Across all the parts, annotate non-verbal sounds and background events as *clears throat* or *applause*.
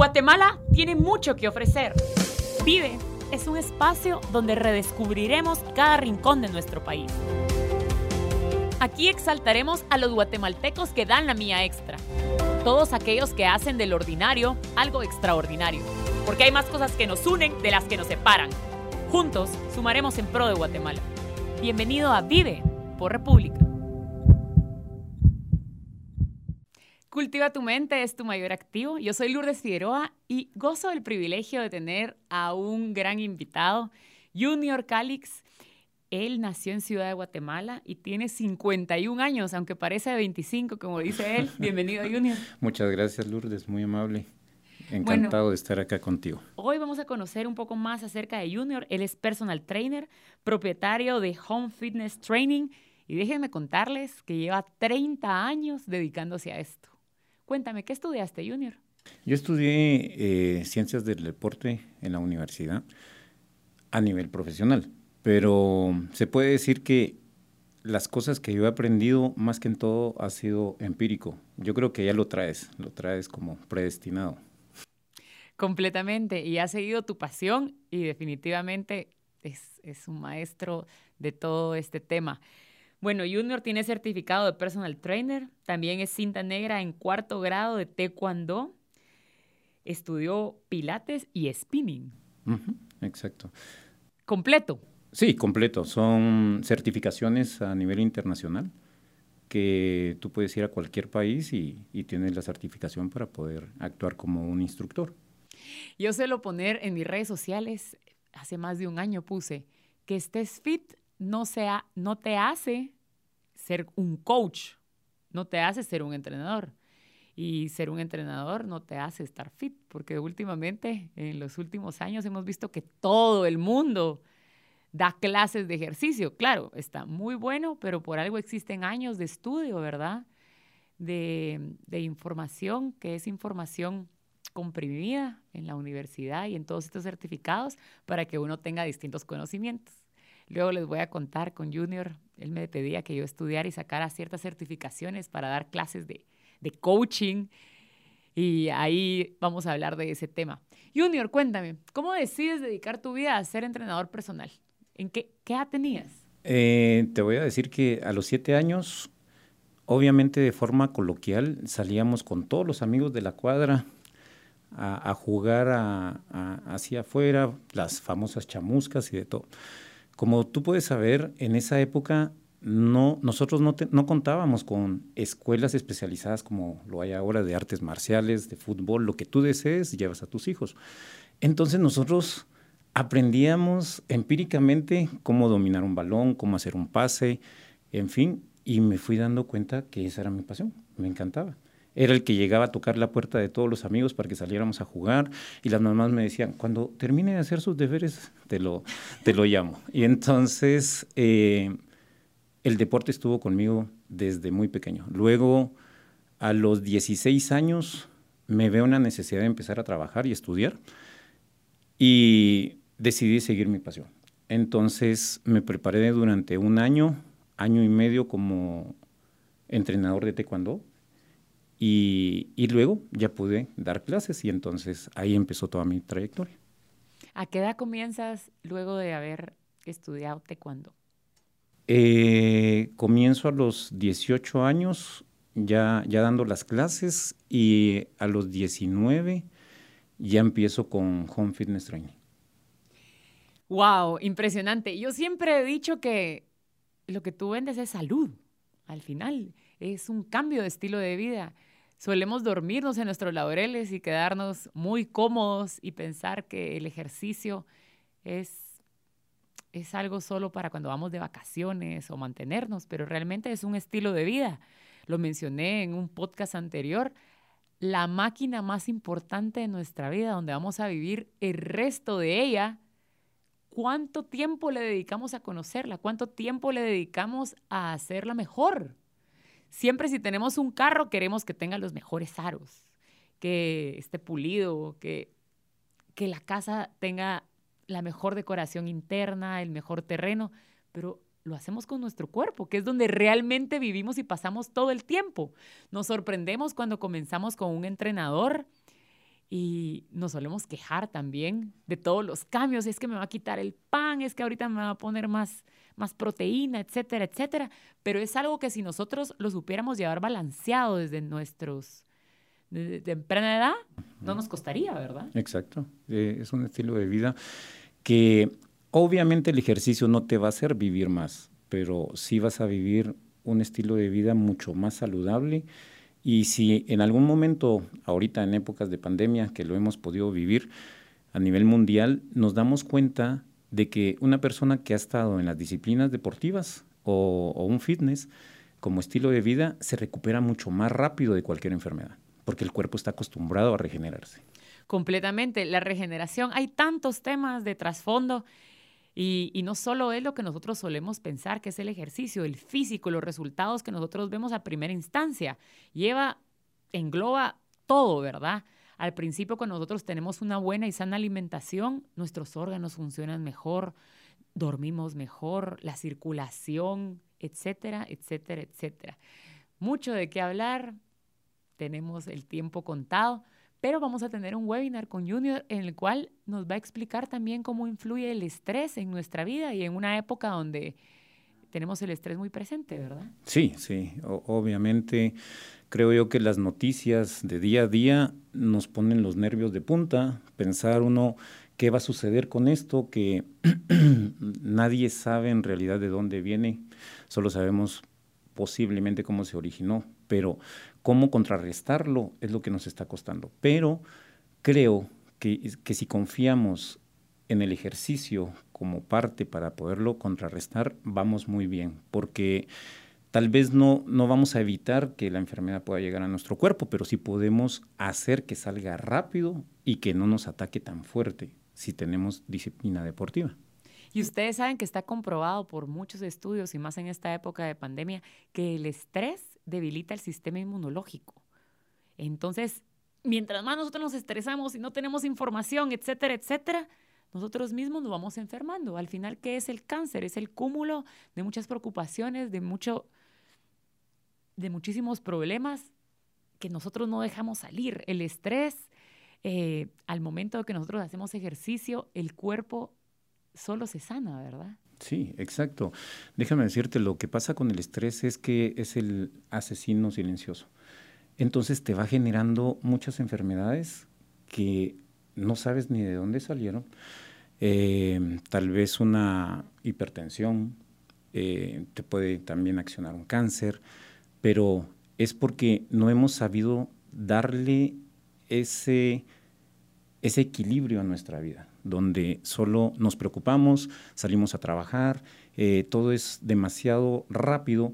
Guatemala tiene mucho que ofrecer. Vive es un espacio donde redescubriremos cada rincón de nuestro país. Aquí exaltaremos a los guatemaltecos que dan la mía extra. Todos aquellos que hacen del ordinario algo extraordinario. Porque hay más cosas que nos unen de las que nos separan. Juntos sumaremos en pro de Guatemala. Bienvenido a Vive por República. Cultiva tu mente es tu mayor activo. Yo soy Lourdes Figueroa y gozo del privilegio de tener a un gran invitado, Junior Calix. Él nació en Ciudad de Guatemala y tiene 51 años, aunque parece de 25, como dice él. *laughs* Bienvenido, Junior. Muchas gracias, Lourdes, muy amable. Encantado de estar acá contigo. Hoy vamos a conocer un poco más acerca de Junior. Él es personal trainer, propietario de Home Fitness Training y déjenme contarles que lleva 30 años dedicándose a esto. Cuéntame, ¿qué estudiaste, Junior? Yo estudié eh, ciencias del deporte en la universidad a nivel profesional, pero se puede decir que las cosas que yo he aprendido más que en todo ha sido empírico. Yo creo que ya lo traes, lo traes como predestinado. Completamente, y has seguido tu pasión y definitivamente es, es un maestro de todo este tema. Bueno, Junior tiene certificado de personal trainer, también es cinta negra en cuarto grado de taekwondo, estudió pilates y spinning. exacto. ¿Completo? Sí, completo. Son certificaciones a nivel internacional que tú puedes ir a cualquier país y, y tienes la certificación para poder actuar como un instructor. Yo suelo poner en mis redes sociales, hace más de un año puse, que estés fit no, sea, no te hace ser un coach, no te hace ser un entrenador. Y ser un entrenador no te hace estar fit, porque últimamente, en los últimos años, hemos visto que todo el mundo da clases de ejercicio. Claro, está muy bueno, pero por algo existen años de estudio, ¿verdad? De, de información, que es información comprimida en la universidad y en todos estos certificados para que uno tenga distintos conocimientos. Luego les voy a contar con Junior, él me pedía que yo estudiara y sacara ciertas certificaciones para dar clases de, coaching y ahí vamos a hablar de ese tema. Junior, cuéntame, ¿cómo decides dedicar tu vida a ser entrenador personal? ¿En qué, qué edad tenías? Eh, te voy a decir que a los siete años, obviamente de forma coloquial, salíamos con todos los amigos de la cuadra a, jugar hacia afuera, las famosas chamuscas y de todo. Como tú puedes saber, en esa época no, nosotros no, no, contábamos con escuelas especializadas como lo hay ahora de artes marciales, de fútbol, lo que tú desees, llevas a tus hijos. Entonces nosotros aprendíamos empíricamente cómo dominar un balón, cómo hacer un pase, en fin, y me fui dando cuenta que esa era mi pasión, me encantaba era el que llegaba a tocar la puerta de todos los amigos para que saliéramos a jugar y las mamás me decían, cuando termine de hacer sus deberes, te lo, te lo llamo. Y entonces eh, el deporte estuvo conmigo desde muy pequeño. Luego, a los 16 años, me veo una necesidad de empezar a trabajar y estudiar y decidí seguir mi pasión. Entonces me preparé durante un año, año y medio como entrenador de taekwondo y, luego ya pude dar clases y entonces ahí empezó toda mi trayectoria. ¿A qué edad comienzas luego de haber estudiado taekwondo? Eh, comienzo a los 18 años ya, ya dando las clases y a los 19 ya empiezo con Home Fitness Training. Wow, impresionante. Yo siempre he dicho que lo que tú vendes es salud. Al final es un cambio de estilo de vida solemos dormirnos en nuestros laureles y quedarnos muy cómodos y pensar que el ejercicio es, es algo solo para cuando vamos de vacaciones o mantenernos, pero realmente es un estilo de vida. Lo mencioné en un podcast anterior, la máquina más importante de nuestra vida, donde vamos a vivir el resto de ella. ¿Cuánto tiempo le dedicamos a conocerla? ¿Cuánto tiempo le dedicamos a hacerla mejor? Siempre si tenemos un carro queremos que tenga los mejores aros, que esté pulido, que, que la casa tenga la mejor decoración interna, el mejor terreno, pero lo hacemos con nuestro cuerpo, que es donde realmente vivimos y pasamos todo el tiempo. Nos sorprendemos cuando comenzamos con un entrenador y nos solemos quejar también de todos los cambios, es que me va a quitar el pan, es que ahorita me va a poner más, más proteína, etcétera, etcétera. Pero es algo que si nosotros lo supiéramos llevar balanceado desde nuestros temprana edad, no nos costaría, ¿verdad? Exacto. Eh, es un estilo de vida que obviamente el ejercicio no te va a hacer vivir más, pero sí vas a vivir un estilo de vida mucho más saludable y si en algún momento, ahorita en épocas de pandemia, que lo hemos podido vivir a nivel mundial, nos damos cuenta de que una persona que ha estado en las disciplinas deportivas o, un fitness como estilo de vida se recupera mucho más rápido de cualquier enfermedad, porque el cuerpo está acostumbrado a regenerarse. Completamente, la regeneración, hay tantos temas de trasfondo y, no solo es lo que nosotros solemos pensar, que es el ejercicio, el físico, los resultados que nosotros vemos a primera instancia. Lleva, engloba todo, ¿verdad? Al principio, cuando nosotros tenemos una buena y sana alimentación, nuestros órganos funcionan mejor, dormimos mejor, la circulación, etcétera, etcétera, etcétera. Mucho de qué hablar, tenemos el tiempo contado, pero vamos a tener un webinar con Junior en el cual nos va a explicar también cómo influye el estrés en nuestra vida y en una época donde tenemos el estrés muy presente, ¿verdad? Sí, sí, obviamente. Creo yo que las noticias de día a día nos ponen los nervios de punta, pensar uno qué va a suceder con esto, que *clears throat* nadie sabe en realidad de dónde viene, solo sabemos posiblemente cómo se originó, pero cómo contrarrestarlo es lo que nos está costando. Pero creo que, que si confiamos en el ejercicio como parte para poderlo contrarrestar, vamos muy bien, porque tal vez no, no vamos a evitar que la enfermedad pueda llegar a nuestro cuerpo, pero sí podemos hacer que salga rápido y que no nos ataque tan fuerte si tenemos disciplina deportiva. Y ustedes saben que está comprobado por muchos estudios y más en esta época de pandemia que el estrés debilita el sistema inmunológico. Entonces, mientras más nosotros nos estresamos y no tenemos información, etcétera, etcétera, nosotros mismos nos vamos enfermando. Al final, ¿qué es el cáncer? Es el cúmulo de muchas preocupaciones, de mucho de muchísimos problemas que nosotros no dejamos salir. El estrés, eh, al momento que nosotros hacemos ejercicio, el cuerpo solo se sana, ¿verdad? Sí, exacto. Déjame decirte, lo que pasa con el estrés es que es el asesino silencioso. Entonces te va generando muchas enfermedades que no sabes ni de dónde salieron. Eh, tal vez una hipertensión, eh, te puede también accionar un cáncer, pero es porque no hemos sabido darle ese, ese equilibrio a nuestra vida donde solo nos preocupamos, salimos a trabajar, eh, todo es demasiado rápido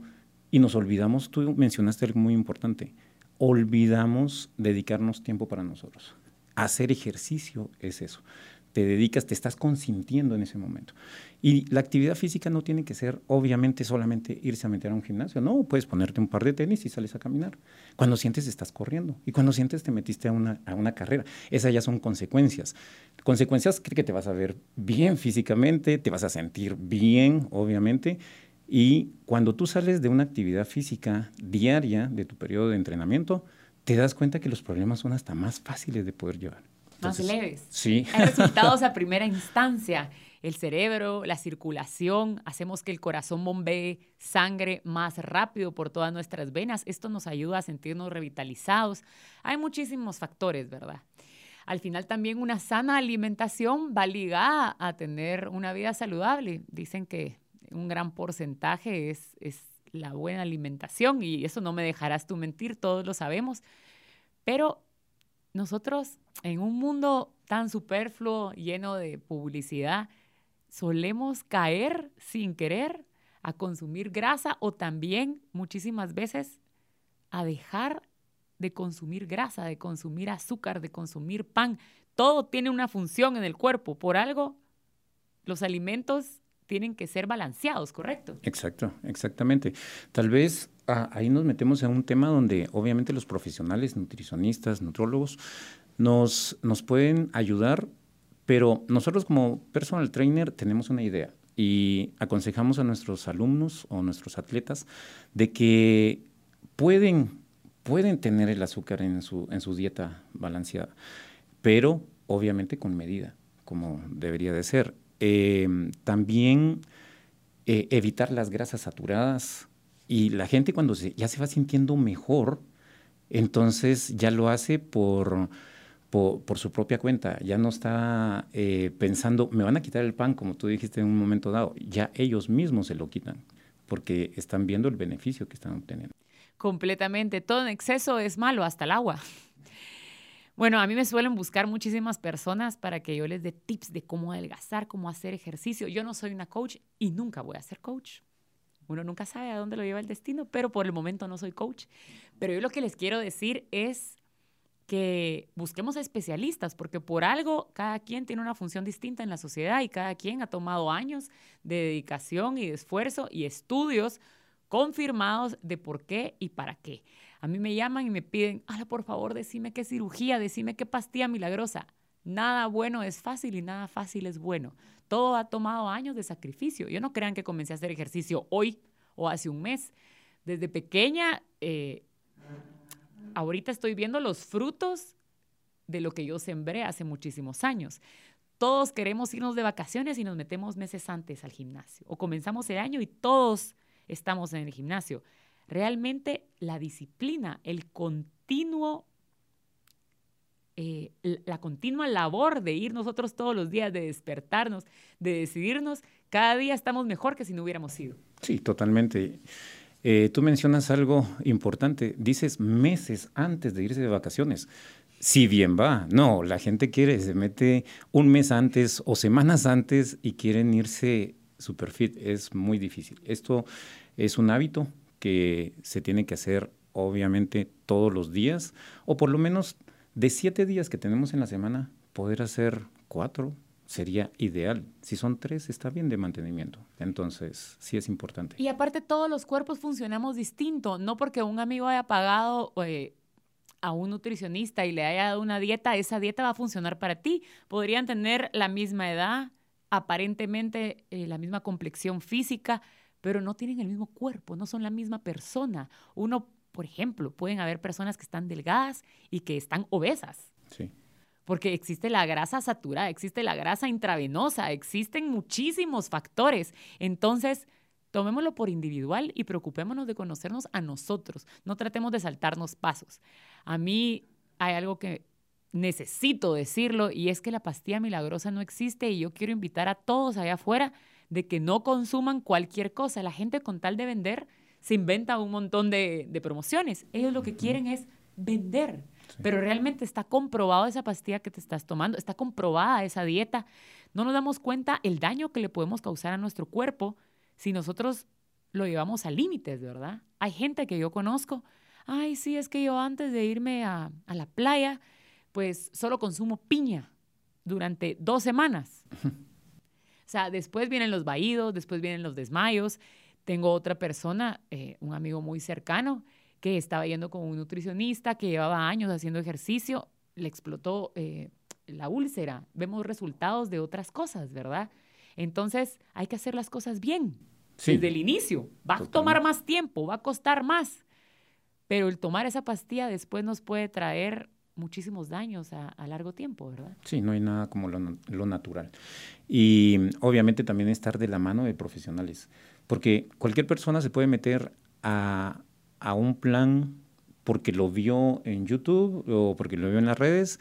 y nos olvidamos, tú mencionaste algo muy importante, olvidamos dedicarnos tiempo para nosotros. Hacer ejercicio es eso te dedicas, te estás consintiendo en ese momento. Y la actividad física no tiene que ser, obviamente, solamente irse a meter a un gimnasio. No, puedes ponerte un par de tenis y sales a caminar. Cuando sientes, estás corriendo. Y cuando sientes, te metiste a una, a una carrera. Esas ya son consecuencias. Consecuencias que te vas a ver bien físicamente, te vas a sentir bien, obviamente. Y cuando tú sales de una actividad física diaria de tu periodo de entrenamiento, te das cuenta que los problemas son hasta más fáciles de poder llevar más leves. Sí. Hay resultados a *laughs* primera instancia. El cerebro, la circulación, hacemos que el corazón bombee sangre más rápido por todas nuestras venas. Esto nos ayuda a sentirnos revitalizados. Hay muchísimos factores, ¿verdad? Al final también una sana alimentación va ligada a tener una vida saludable. Dicen que un gran porcentaje es, es la buena alimentación y eso no me dejarás tú mentir, todos lo sabemos. Pero nosotros en un mundo tan superfluo, lleno de publicidad, solemos caer sin querer a consumir grasa o también muchísimas veces a dejar de consumir grasa, de consumir azúcar, de consumir pan. Todo tiene una función en el cuerpo. Por algo, los alimentos tienen que ser balanceados, ¿correcto? Exacto, exactamente. Tal vez ah, ahí nos metemos en un tema donde obviamente los profesionales, nutricionistas, nutrólogos, nos, nos pueden ayudar, pero nosotros como personal trainer tenemos una idea y aconsejamos a nuestros alumnos o nuestros atletas de que pueden, pueden tener el azúcar en su, en su dieta balanceada pero obviamente con medida, como debería de ser. Em, también eh, evitar las grasas saturadas y la gente cuando ya se va sintiendo mejor, entonces ya lo hace por, por, su propia cuenta, ya no está eh, pensando, me van a quitar el pan, como tú dijiste en un momento dado, ya ellos mismos se lo quitan, porque están viendo el beneficio que están obteniendo. Completamente, todo en exceso es malo, hasta el agua. *laughs* Bueno, a mí me suelen buscar muchísimas personas para que yo les dé tips de cómo adelgazar, cómo hacer ejercicio. Yo no soy una coach y nunca voy a ser coach. Uno nunca sabe a dónde lo lleva el destino, pero por el momento no soy coach. Pero yo lo que les quiero decir es que busquemos especialistas, porque por algo cada quien tiene una función distinta en la sociedad y cada quien ha tomado años de dedicación y de esfuerzo y estudios confirmados de por qué y para qué. A mí me llaman y me piden, ala, por favor, decime qué cirugía, decime qué pastilla milagrosa. Nada bueno es fácil y nada fácil es bueno. Todo ha tomado años de sacrificio. Yo no crean que comencé a hacer ejercicio hoy o hace un mes. Desde pequeña, eh, ahorita estoy viendo los frutos de lo que yo sembré hace muchísimos años. Todos queremos irnos de vacaciones y nos metemos meses antes al gimnasio. O comenzamos el año y todos estamos en el gimnasio realmente la disciplina, el continuo, eh, la continua labor de ir nosotros todos los días, de despertarnos, de decidirnos, cada día estamos mejor que si no hubiéramos ido. Sí, totalmente. Eh, tú mencionas algo importante, dices meses antes de irse de vacaciones. Si bien va, no, la gente quiere, se mete un mes antes o semanas antes y quieren irse super fit. Es muy difícil. Esto es un hábito, que se tiene que hacer obviamente todos los días, o por lo menos de siete días que tenemos en la semana, poder hacer cuatro sería ideal. Si son tres, está bien de mantenimiento. Entonces, sí es importante. Y aparte, todos los cuerpos funcionamos distinto. No porque un amigo haya pagado eh, a un nutricionista y le haya dado una dieta, esa dieta va a funcionar para ti. Podrían tener la misma edad, aparentemente eh, la misma complexión física, pero no tienen el mismo cuerpo, no son la misma persona. Uno, por ejemplo, pueden haber personas que están delgadas y que están obesas. Sí. Porque existe la grasa saturada, existe la grasa intravenosa, existen muchísimos factores. Entonces, tomémoslo por individual y preocupémonos de conocernos a nosotros. No tratemos de saltarnos pasos. A mí hay algo que necesito decirlo y es que la pastilla milagrosa no existe y yo quiero invitar a todos allá afuera de que no consuman cualquier cosa. La gente con tal de vender se inventa un montón de, promociones. Ellos lo que quieren es vender. Pero realmente está comprobado esa pastilla que te estás tomando, está comprobada esa dieta. No nos damos cuenta el daño que le podemos causar a nuestro cuerpo si nosotros lo llevamos a límites, ¿verdad? Hay gente que yo conozco, ay, sí, es que yo antes de irme a, a la playa, pues solo consumo piña durante dos semanas. O sea, después vienen los vaídos, después vienen los desmayos. Tengo otra persona, eh, un amigo muy cercano, que estaba yendo con un nutricionista que llevaba años haciendo ejercicio, le explotó eh, la úlcera. Vemos resultados de otras cosas, ¿verdad? Entonces, hay que hacer las cosas bien desde el inicio. Va a tomar más tiempo, va a costar más, pero el tomar esa pastilla después nos puede traer muchísimos daños a, largo tiempo, ¿verdad? Sí, no hay nada como lo, natural. Y obviamente también estar de la mano de profesionales, porque cualquier persona se puede meter a, un plan porque lo vio en YouTube o porque lo vio en las redes.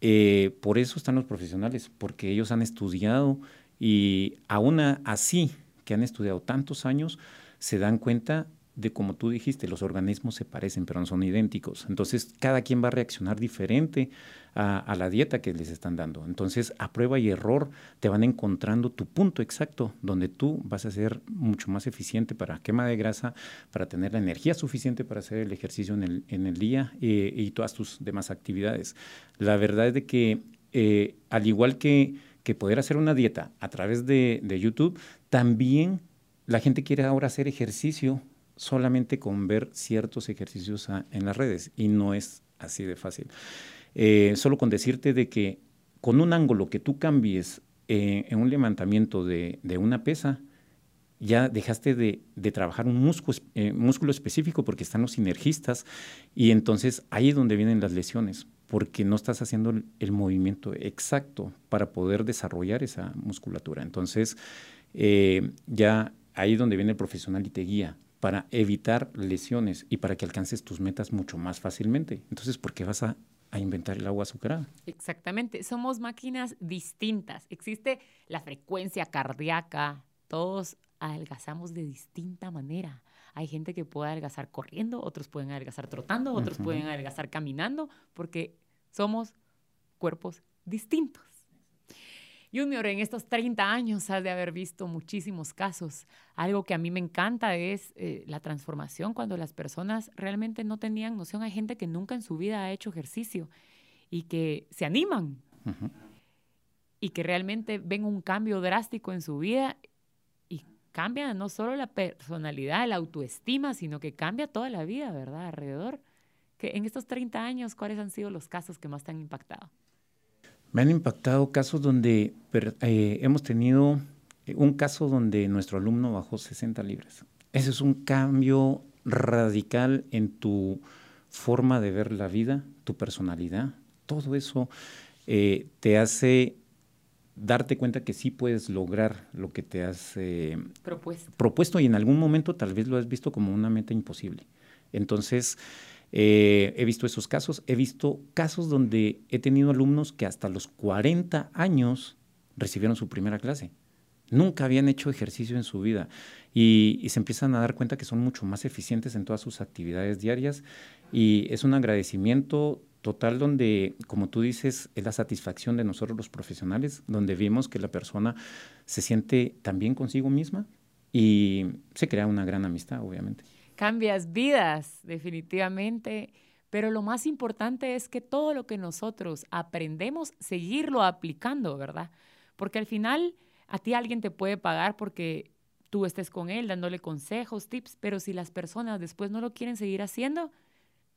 Eh, por eso están los profesionales, porque ellos han estudiado y aún así que han estudiado tantos años, se dan cuenta de como tú dijiste, los organismos se parecen, pero no son idénticos. Entonces, cada quien va a reaccionar diferente a, la dieta que les están dando. Entonces, a prueba y error, te van encontrando tu punto exacto donde tú vas a ser mucho más eficiente para quema de grasa, para tener la energía suficiente para hacer el ejercicio en el, en el día eh, y todas tus demás actividades. La verdad es de que, eh, al igual que, que poder hacer una dieta a través de, de YouTube, también la gente quiere ahora hacer ejercicio solamente con ver ciertos ejercicios en las redes y no es así de fácil. Eh, solo con decirte de que con un ángulo que tú cambies eh, en un levantamiento de, una pesa, ya dejaste de, trabajar un músculo, eh, músculo, específico porque están los sinergistas y entonces ahí es donde vienen las lesiones, porque no estás haciendo el, movimiento exacto para poder desarrollar esa musculatura. Entonces, eh, ya ahí es donde viene el profesional y te guía para evitar lesiones y para que alcances tus metas mucho más fácilmente. Entonces, ¿por qué vas a, a inventar el agua azucarada? Exactamente, somos máquinas distintas. Existe la frecuencia cardíaca, todos adelgazamos de distinta manera. Hay gente que puede adelgazar corriendo, otros pueden adelgazar trotando, otros pueden adelgazar caminando, porque somos cuerpos distintos. Junior, en estos 30 años has de haber visto muchísimos casos. Algo que a mí me encanta es eh, la transformación cuando las personas realmente no tenían noción. Hay gente que nunca en su vida ha hecho ejercicio y que se animan y que realmente ven un cambio drástico en su vida cambia no solo la personalidad, la autoestima, sino que cambia toda la vida, ¿verdad? Alrededor. Que en estos 30 años, ¿cuáles han sido los casos que más te han impactado? Me han impactado casos donde eh, hemos tenido eh, un caso donde nuestro alumno bajó 60 libras. Ese es un cambio radical en tu forma de ver la vida, tu personalidad. Todo eso eh, te hace darte cuenta que sí puedes lograr lo que te has eh, propuesto. y en algún momento tal vez lo has visto como una meta imposible. Entonces, eh, he visto esos casos, he visto casos donde he tenido alumnos que hasta los 40 años recibieron su primera clase. Nunca habían hecho ejercicio en su vida y, y se empiezan a dar cuenta que son mucho más eficientes en todas sus actividades diarias y es un agradecimiento total donde, como tú dices, es la satisfacción de nosotros los profesionales, donde vimos que la persona se siente también consigo misma y se crea una gran amistad, obviamente. Cambias vidas, definitivamente, pero lo más importante es que todo lo que nosotros aprendemos, seguirlo aplicando, ¿verdad? Porque al final a ti alguien te puede pagar porque tú estés con él dándole consejos, tips, pero si las personas después no lo quieren seguir haciendo,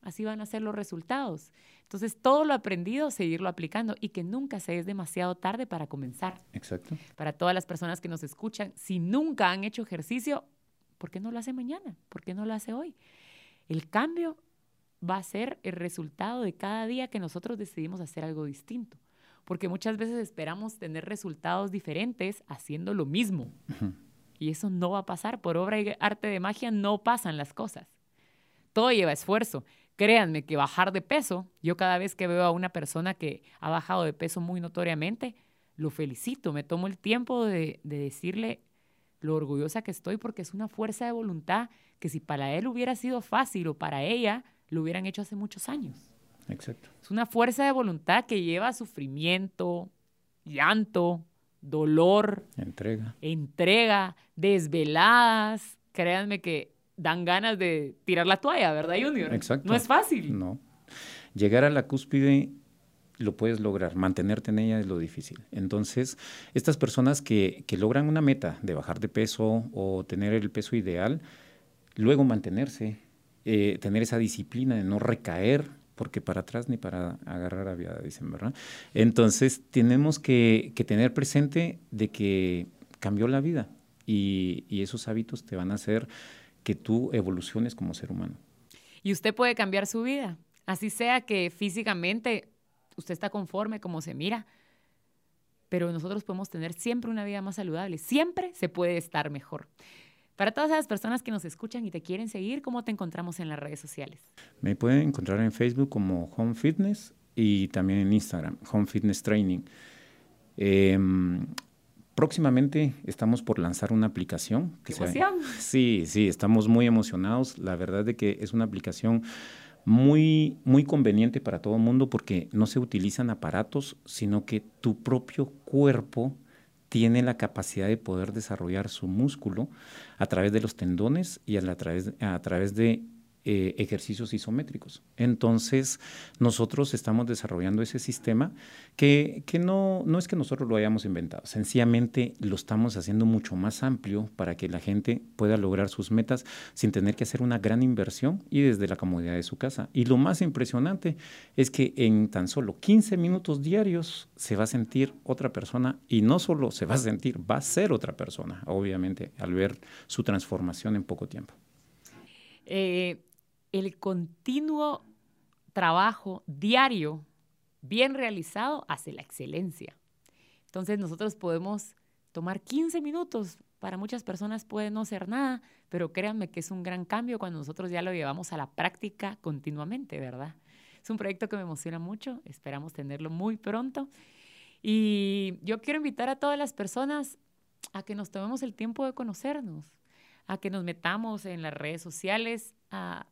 Así van a ser los resultados. Entonces, todo lo aprendido, seguirlo aplicando y que nunca se es demasiado tarde para comenzar. Exacto. Para todas las personas que nos escuchan, si nunca han hecho ejercicio, ¿por qué no lo hace mañana? ¿Por qué no lo hace hoy? El cambio va a ser el resultado de cada día que nosotros decidimos hacer algo distinto. Porque muchas veces esperamos tener resultados diferentes haciendo lo mismo. Y eso no va a pasar. Por obra y arte de magia no pasan las cosas. Todo lleva esfuerzo. Créanme que bajar de peso, yo cada vez que veo a una persona que ha bajado de peso muy notoriamente, lo felicito, me tomo el tiempo de, decirle lo orgullosa que estoy porque es una fuerza de voluntad que si para él hubiera sido fácil o para ella, lo hubieran hecho hace muchos años. Exacto. Es una fuerza de voluntad que lleva sufrimiento, llanto, dolor, entrega, entrega, desveladas. Créanme que dan ganas de tirar la toalla, ¿verdad, Junior? Exacto. No es fácil. No. Llegar a la cúspide lo puedes lograr, mantenerte en ella es lo difícil. Entonces, estas personas que, que logran una meta de bajar de peso o tener el peso ideal, luego mantenerse, eh, tener esa disciplina de no recaer, porque para atrás ni para agarrar a viada, dicen, ¿verdad? Entonces, tenemos que, que, tener presente de que cambió la vida y, y esos hábitos te van a hacer que tú evoluciones como ser humano. Y usted puede cambiar su vida, así sea que físicamente usted está conforme como se mira, pero nosotros podemos tener siempre una vida más saludable, siempre se puede estar mejor. Para todas las personas que nos escuchan y te quieren seguir, ¿cómo te encontramos en las redes sociales? Me pueden encontrar en Facebook como Home Fitness y también en Instagram, Home Fitness Training. Eh, Próximamente estamos por lanzar una aplicación. Que sí, sí, estamos muy emocionados. La verdad de que es una aplicación muy, muy conveniente para todo el mundo porque no se utilizan aparatos, sino que tu propio cuerpo tiene la capacidad de poder desarrollar su músculo a través de los tendones y a, través, a través de eh, ejercicios isométricos. Entonces, nosotros estamos desarrollando ese sistema que, que, no, no es que nosotros lo hayamos inventado, sencillamente lo estamos haciendo mucho más amplio para que la gente pueda lograr sus metas sin tener que hacer una gran inversión y desde la comodidad de su casa. Y lo más impresionante es que en tan solo 15 minutos diarios se va a sentir otra persona y no solo se va a sentir, va a ser otra persona, obviamente, al ver su transformación en poco tiempo. Eh, el continuo trabajo diario bien realizado hace la excelencia. Entonces nosotros podemos tomar 15 minutos. Para muchas personas puede no ser nada, pero créanme que es un gran cambio cuando nosotros ya lo llevamos a la práctica continuamente, ¿verdad? Es un proyecto que me emociona mucho, esperamos tenerlo muy pronto. Y yo quiero invitar a todas las personas a que nos tomemos el tiempo de conocernos, a que nos metamos en las redes sociales, a,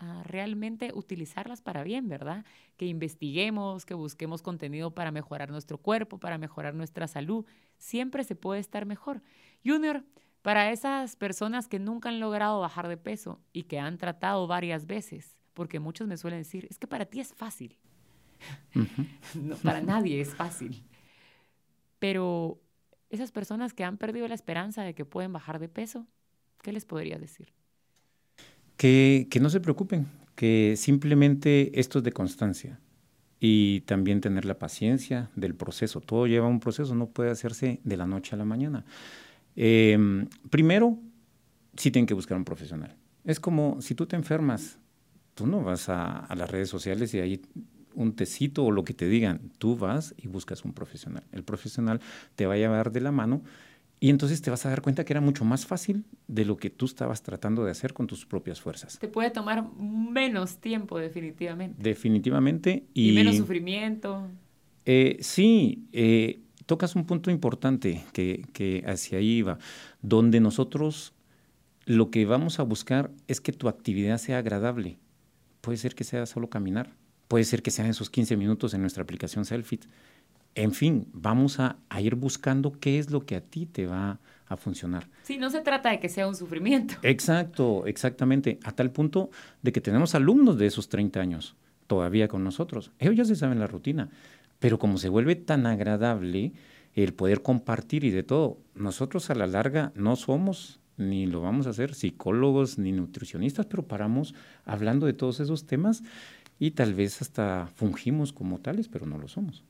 a realmente utilizarlas para bien, ¿verdad? Que investiguemos, que busquemos contenido para mejorar nuestro cuerpo, para mejorar nuestra salud. Siempre se puede estar mejor. Junior, para esas personas que nunca han logrado bajar de peso y que han tratado varias veces, porque muchos me suelen decir, es que para ti es fácil. *laughs* no, para nadie es fácil. Pero esas personas que han perdido la esperanza de que pueden bajar de peso, ¿qué les podría decir? Que, no se preocupen, que simplemente esto es de constancia y también tener la paciencia del proceso. Todo lleva un proceso, no puede hacerse de la noche a la mañana. Em, primero, sí tienen que buscar un profesional. Es como si tú te enfermas, tú no vas a, a, las redes sociales y ahí un tecito o lo que te digan, tú vas y buscas un profesional. El profesional te va a llevar de la mano y entonces te vas a dar cuenta que era mucho más fácil de lo que tú estabas tratando de hacer con tus propias fuerzas. Te puede tomar menos tiempo, definitivamente. Definitivamente. Y, menos sufrimiento. Eh, sí, eh, tocas un punto importante que, que hacia ahí iba, donde nosotros lo que vamos a buscar es que tu actividad sea agradable. Puede ser que sea solo caminar, puede ser que sean esos 15 minutos en nuestra aplicación Selfit en fin, vamos a, ir buscando qué es lo que a ti te va a funcionar. Sí, no se trata de que sea un sufrimiento. *laughs* Exacto, exactamente. A tal punto de que tenemos alumnos de esos 30 años todavía con nosotros. Ellos ya se saben la rutina, pero como se vuelve tan agradable el poder compartir y de todo, nosotros a la larga no somos ni lo vamos a hacer psicólogos ni nutricionistas, pero paramos hablando de todos esos temas y tal vez hasta fungimos como tales, pero no lo somos.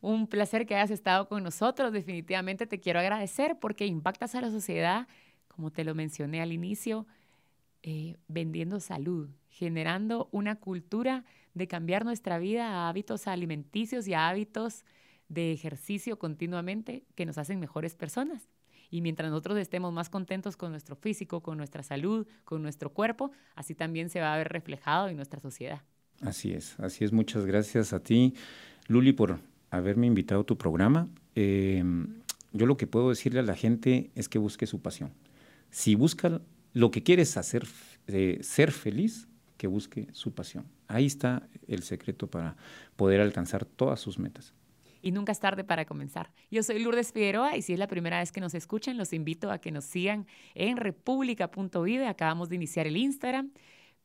Un placer que hayas estado con nosotros. Definitivamente te quiero agradecer porque impactas a la sociedad, como te lo mencioné al inicio, eh, vendiendo salud, generando una cultura de cambiar nuestra vida a hábitos alimenticios y a hábitos de ejercicio continuamente que nos hacen mejores personas. Y mientras nosotros estemos más contentos con nuestro físico, con nuestra salud, con nuestro cuerpo, así también se va a ver reflejado en nuestra sociedad. Así es, así es. Muchas gracias a ti, Luli, por haberme invitado a tu programa. Eh, yo lo que puedo decirle a la gente es que busque su pasión. Si busca lo que quieres hacer, eh, ser feliz, que busque su pasión. Ahí está el secreto para poder alcanzar todas sus metas. Y nunca es tarde para comenzar. Yo soy Lourdes Figueroa y si es la primera vez que nos escuchan, los invito a que nos sigan en república.vive. Acabamos de iniciar el Instagram,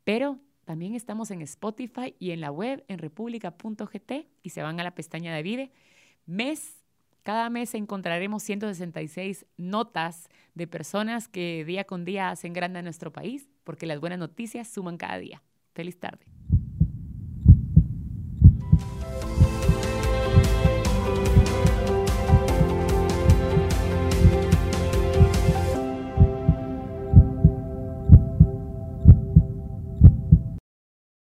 pero también estamos en Spotify y en la web en república.gt y se van a la pestaña de Vive. Mes, cada mes encontraremos 166 notas de personas que día con día hacen grande a nuestro país, porque las buenas noticias suman cada día. Feliz tarde.